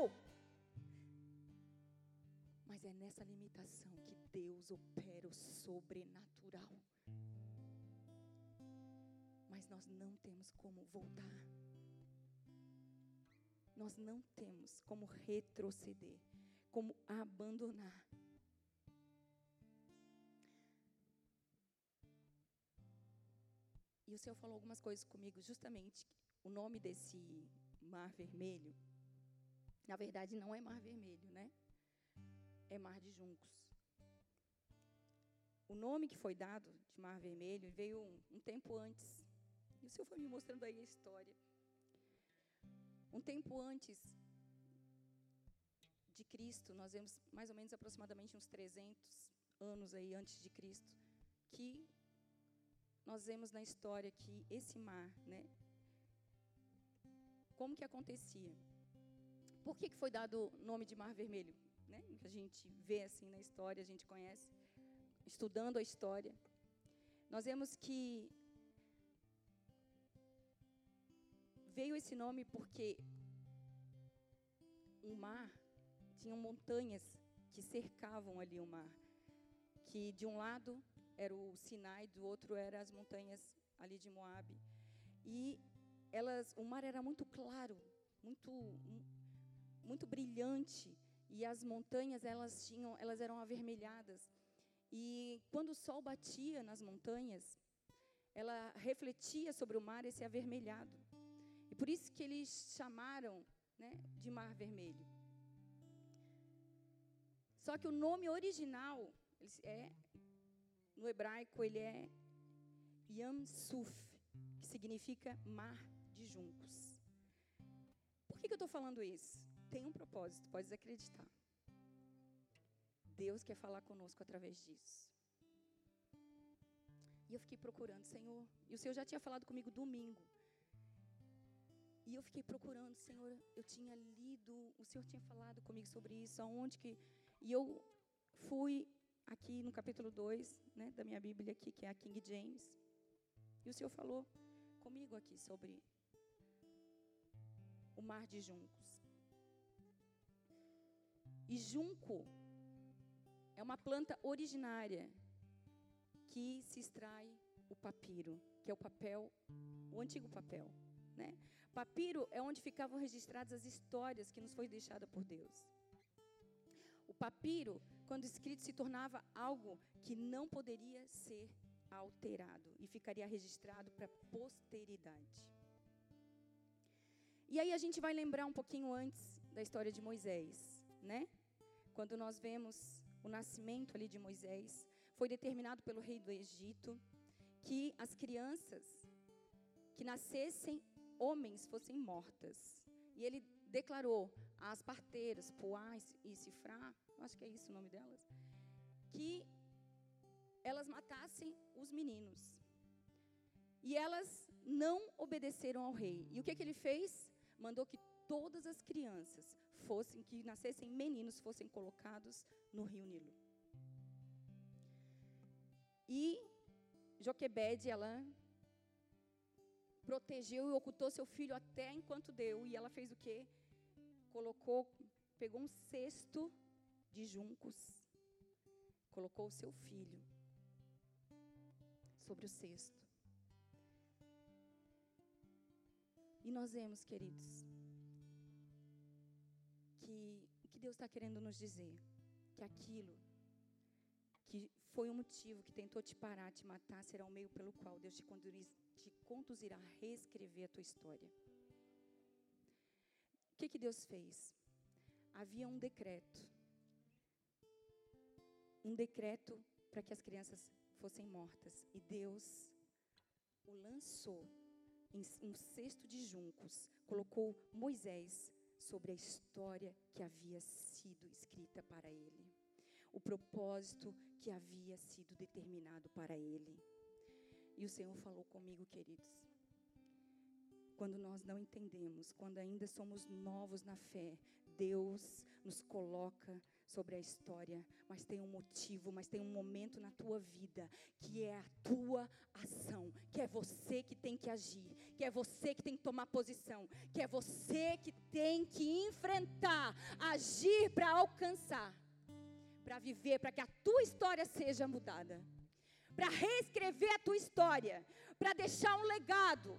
Mas é nessa limitação que Deus opera o sobrenatural. Mas nós não temos como voltar. Nós não temos como retroceder, como abandonar. E o Senhor falou algumas coisas comigo, justamente o nome desse mar vermelho, na verdade não é mar vermelho, né? É mar de juncos. O nome que foi dado de mar vermelho veio um, um tempo antes. E o Senhor foi me mostrando aí a história. Um tempo antes de Cristo, nós vemos mais ou menos aproximadamente uns 300 anos aí antes de Cristo, que nós vemos na história que esse mar, né? Como que acontecia? Por que, que foi dado o nome de Mar Vermelho? Né? Que a gente vê assim na história, a gente conhece, estudando a história. Nós vemos que veio esse nome porque o mar tinha montanhas que cercavam ali o mar, que de um lado era o Sinai, do outro eram as montanhas ali de Moabe. E elas, o mar era muito claro, muito muito brilhante, e as montanhas elas tinham, elas eram avermelhadas. E quando o sol batia nas montanhas, ela refletia sobre o mar esse avermelhado. E por isso que eles chamaram né, de Mar Vermelho. Só que o nome original é no hebraico ele é Yam Suf, que significa mar de juncos. Por que, que eu estou falando isso? Tem um propósito, pode acreditar. Deus quer falar conosco através disso. E eu fiquei procurando, Senhor. E o Senhor já tinha falado comigo domingo. E eu fiquei procurando, Senhor. Eu tinha lido, o Senhor tinha falado comigo sobre isso, aonde que. E eu fui aqui no capítulo 2, né, da minha Bíblia aqui, que é a King James. E o Senhor falou comigo aqui sobre o mar de juncos. E junco é uma planta originária que se extrai o papiro, que é o papel, o antigo papel, né? Papiro é onde ficavam registradas as histórias que nos foi deixada por Deus. O papiro, quando escrito, se tornava algo que não poderia ser alterado e ficaria registrado para a posteridade. E aí a gente vai lembrar um pouquinho antes da história de Moisés, né? Quando nós vemos o nascimento ali de Moisés, foi determinado pelo rei do Egito que as crianças que nascessem homens fossem mortas. E ele declarou às parteiras, Puá e Cifrá, acho que é isso o nome delas, que elas matassem os meninos. E elas não obedeceram ao rei. E o que, que ele fez? Mandou que todas as crianças fossem, que nascessem meninos, fossem colocados no rio Nilo. E Joquebede, ela protegeu e ocultou seu filho até enquanto deu. E ela fez o quê? Colocou, pegou um cesto de juncos, colocou o seu filho sobre o cesto. E nós vemos, queridos, que o que Deus está querendo nos dizer, que aquilo que foi o motivo que tentou te parar, te matar, será o meio pelo qual Deus te conduz, conduzirá a reescrever a tua história. O que, que Deus fez? Havia um decreto. Um decreto para que as crianças fossem mortas. E Deus o lançou em um cesto de juncos. Colocou Moisés sobre a história que havia sido escrita para ele. O propósito que havia sido determinado para ele. E o Senhor falou comigo, queridos. Quando nós não entendemos, quando ainda somos novos na fé, Deus nos coloca sobre a história, mas tem um motivo, mas tem um momento na tua vida que é a tua ação, que é você que tem que agir, que é você que tem que tomar posição, que é você que tem que enfrentar, agir para alcançar, para viver, para que a tua história seja mudada para reescrever a tua história, para deixar um legado.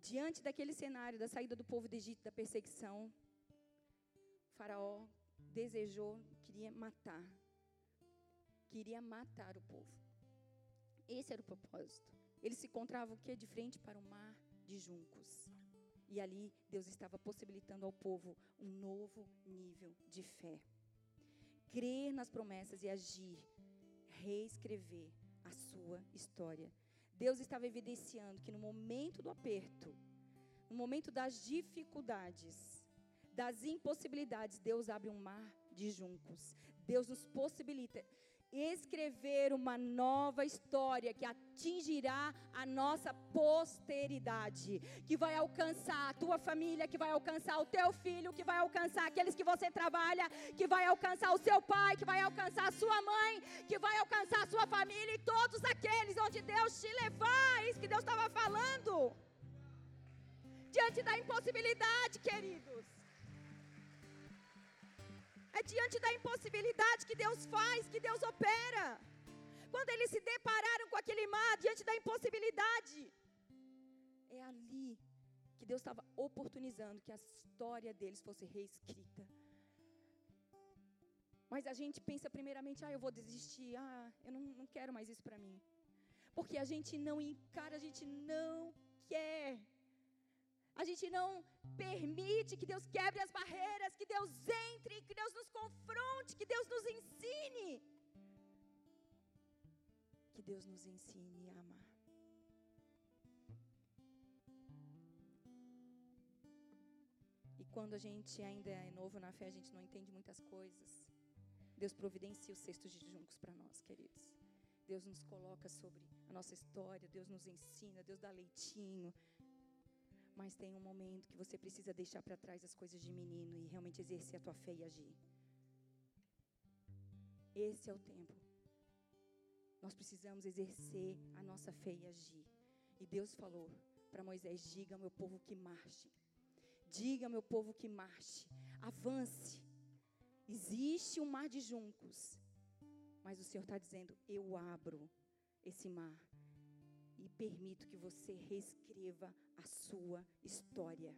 Diante daquele cenário da saída do povo do Egito, da perseguição, Faraó desejou, queria matar. Queria matar o povo. Esse era o propósito. Ele se encontrava o que? De frente para o mar de juncos. E ali Deus estava possibilitando ao povo um novo nível de fé crer nas promessas e agir, reescrever a sua história. Deus estava evidenciando que no momento do aperto, no momento das dificuldades, das impossibilidades, Deus abre um mar de juncos. Deus nos possibilita escrever uma nova história que atingirá a nossa posteridade, que vai alcançar a tua família, que vai alcançar o teu filho, que vai alcançar aqueles que você trabalha, que vai alcançar o seu pai, que vai alcançar a sua mãe, que vai alcançar a sua família e todos aqueles onde Deus te levar. É isso que Deus estava falando. Diante da impossibilidade, queridos. É diante da impossibilidade que Deus faz, que Deus opera. Quando eles se depararam com aquele mar, diante da impossibilidade, é ali que Deus estava oportunizando que a história deles fosse reescrita. Mas a gente pensa primeiramente, ah, eu vou desistir, ah, eu não, não quero mais isso para mim. Porque a gente não encara, a gente não quer. A gente não permite que Deus quebre as barreiras, que Deus entre, que Deus nos confronte, que Deus nos ensine. Que Deus nos ensine a amar. E quando a gente ainda é novo na fé, a gente não entende muitas coisas. Deus providencia os cestos de juncos para nós, queridos. Deus nos coloca sobre a nossa história, Deus nos ensina, Deus dá leitinho, mas tem um momento que você precisa deixar para trás as coisas de menino e realmente exercer a tua fé e agir. Esse é o tempo. Nós precisamos exercer a nossa fé e agir. E Deus falou para Moisés: diga ao meu povo que marche. Diga ao meu povo que marche. Avance. Existe um mar de juncos. Mas o Senhor está dizendo: eu abro esse mar e permito que você reescreva a sua história.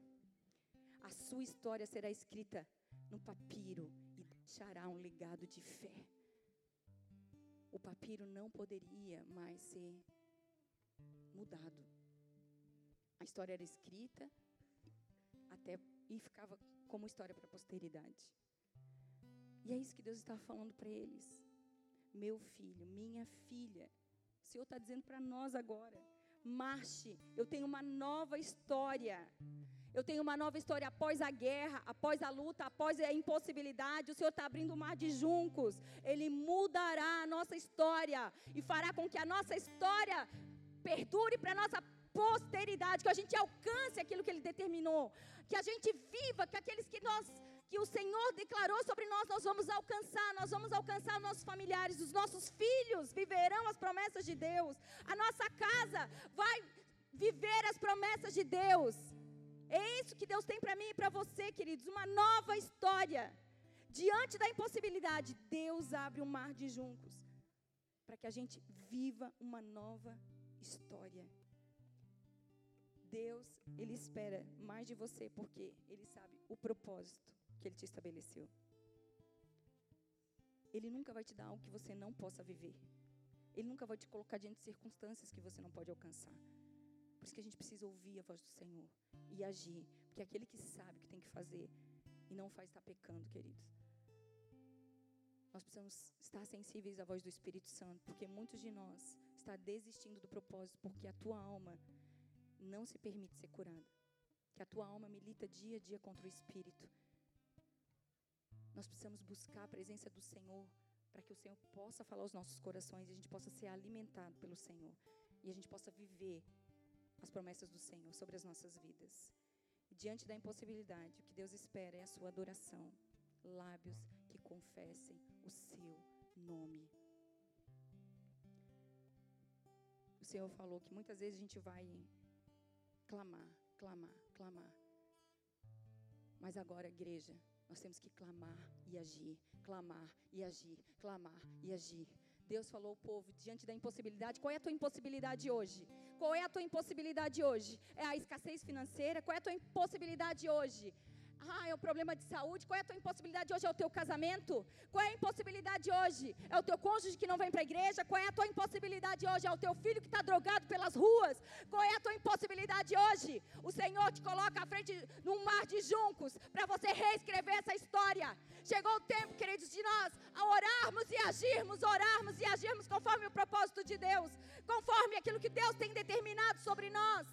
A sua história será escrita no papiro e deixará um legado de fé. O papiro não poderia mais ser mudado. A história era escrita até e ficava como história para a posteridade. E é isso que Deus está falando para eles. Meu filho, minha filha, o Senhor está dizendo para nós agora: marche, eu tenho uma nova história. Eu tenho uma nova história após a guerra, após a luta, após a impossibilidade. O Senhor está abrindo o um mar de juncos. Ele mudará a nossa história e fará com que a nossa história perdure para a nossa posteridade, que a gente alcance aquilo que Ele determinou, que a gente viva, que aqueles que nós que o Senhor declarou sobre nós, nós vamos alcançar, nós vamos alcançar nossos familiares, os nossos filhos viverão as promessas de Deus, a nossa casa vai viver as promessas de Deus. É isso que Deus tem para mim e para você, queridos, uma nova história. Diante da impossibilidade, Deus abre um mar de juncos para que a gente viva uma nova história. Deus, Ele espera mais de você porque Ele sabe o propósito que Ele te estabeleceu. Ele nunca vai te dar algo que você não possa viver. Ele nunca vai te colocar diante de circunstâncias que você não pode alcançar. Por isso que a gente precisa ouvir a voz do Senhor e agir. Porque é aquele que sabe o que tem que fazer e não faz está pecando, queridos. Nós precisamos estar sensíveis à voz do Espírito Santo, porque muitos de nós está desistindo do propósito porque a tua alma não se permite ser curada. Que a tua alma milita dia a dia contra o espírito. Nós precisamos buscar a presença do Senhor para que o Senhor possa falar aos nossos corações e a gente possa ser alimentado pelo Senhor e a gente possa viver as promessas do Senhor sobre as nossas vidas. Diante da impossibilidade, o que Deus espera é a sua adoração, lábios que confessem o seu nome. O Senhor falou que muitas vezes a gente vai clamar, clamar, clamar. Mas agora, igreja, nós temos que clamar e agir, clamar e agir, clamar e agir. Deus falou ao povo diante da impossibilidade. Qual é a tua impossibilidade hoje? Qual é a tua impossibilidade hoje? É a escassez financeira? Qual é a tua impossibilidade hoje? Ah, é um problema de saúde. Qual é a tua impossibilidade hoje? É o teu casamento? Qual é a impossibilidade hoje? É o teu cônjuge que não vem para a igreja? Qual é a tua impossibilidade hoje? É o teu filho que está drogado pelas ruas? Qual é a tua impossibilidade hoje? O Senhor te coloca à frente num mar de juncos para você reescrever essa história. Chegou o tempo, queridos, de nós a orarmos e agirmos, orarmos e agirmos conforme o propósito de Deus, conforme aquilo que Deus tem determinado sobre nós.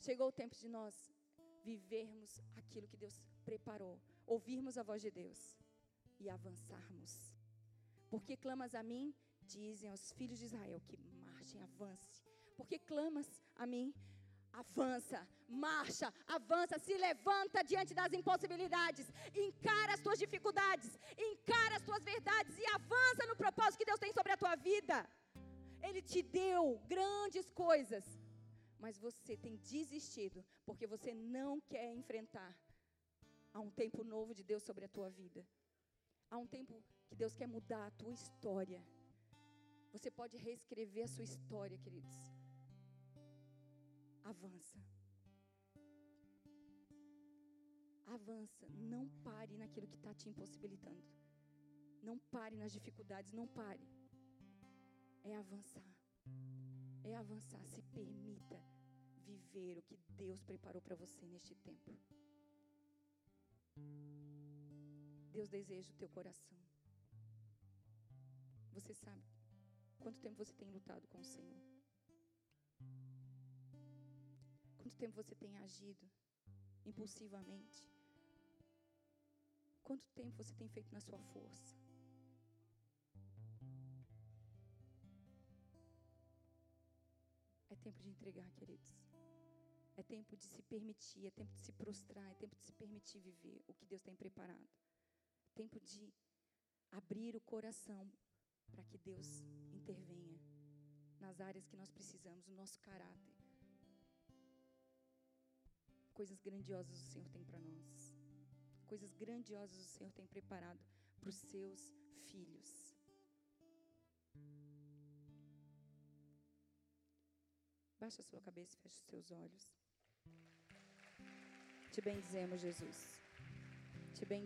Chegou o tempo de nós vivermos aquilo que Deus preparou, ouvirmos a voz de Deus e avançarmos. Porque clamas a mim, dizem aos filhos de Israel que marchem, avance. Porque clamas a mim, avança, marcha, avança, se levanta diante das impossibilidades, encara as tuas dificuldades, encara as tuas verdades e avança no propósito que Deus tem sobre a tua vida. Ele te deu grandes coisas mas você tem desistido porque você não quer enfrentar. Há um tempo novo de Deus sobre a tua vida. Há um tempo que Deus quer mudar a tua história. Você pode reescrever a sua história, queridos. Avança. Avança. Não pare naquilo que está te impossibilitando. Não pare nas dificuldades. Não pare. É avançar. É avançar. Se permita viver o que Deus preparou para você neste tempo. Deus deseja o teu coração. Você sabe quanto tempo você tem lutado com o Senhor? Quanto tempo você tem agido impulsivamente? Quanto tempo você tem feito na sua força? É tempo de entregar, queridos. É tempo de se permitir, é tempo de se prostrar, é tempo de se permitir viver o que Deus tem preparado. É tempo de abrir o coração para que Deus intervenha nas áreas que nós precisamos, no nosso caráter. Coisas grandiosas o Senhor tem para nós. Coisas grandiosas o Senhor tem preparado para os seus filhos. Baixa a sua cabeça e feche os seus olhos. Te bendizemos, Jesus. Te bendizemos.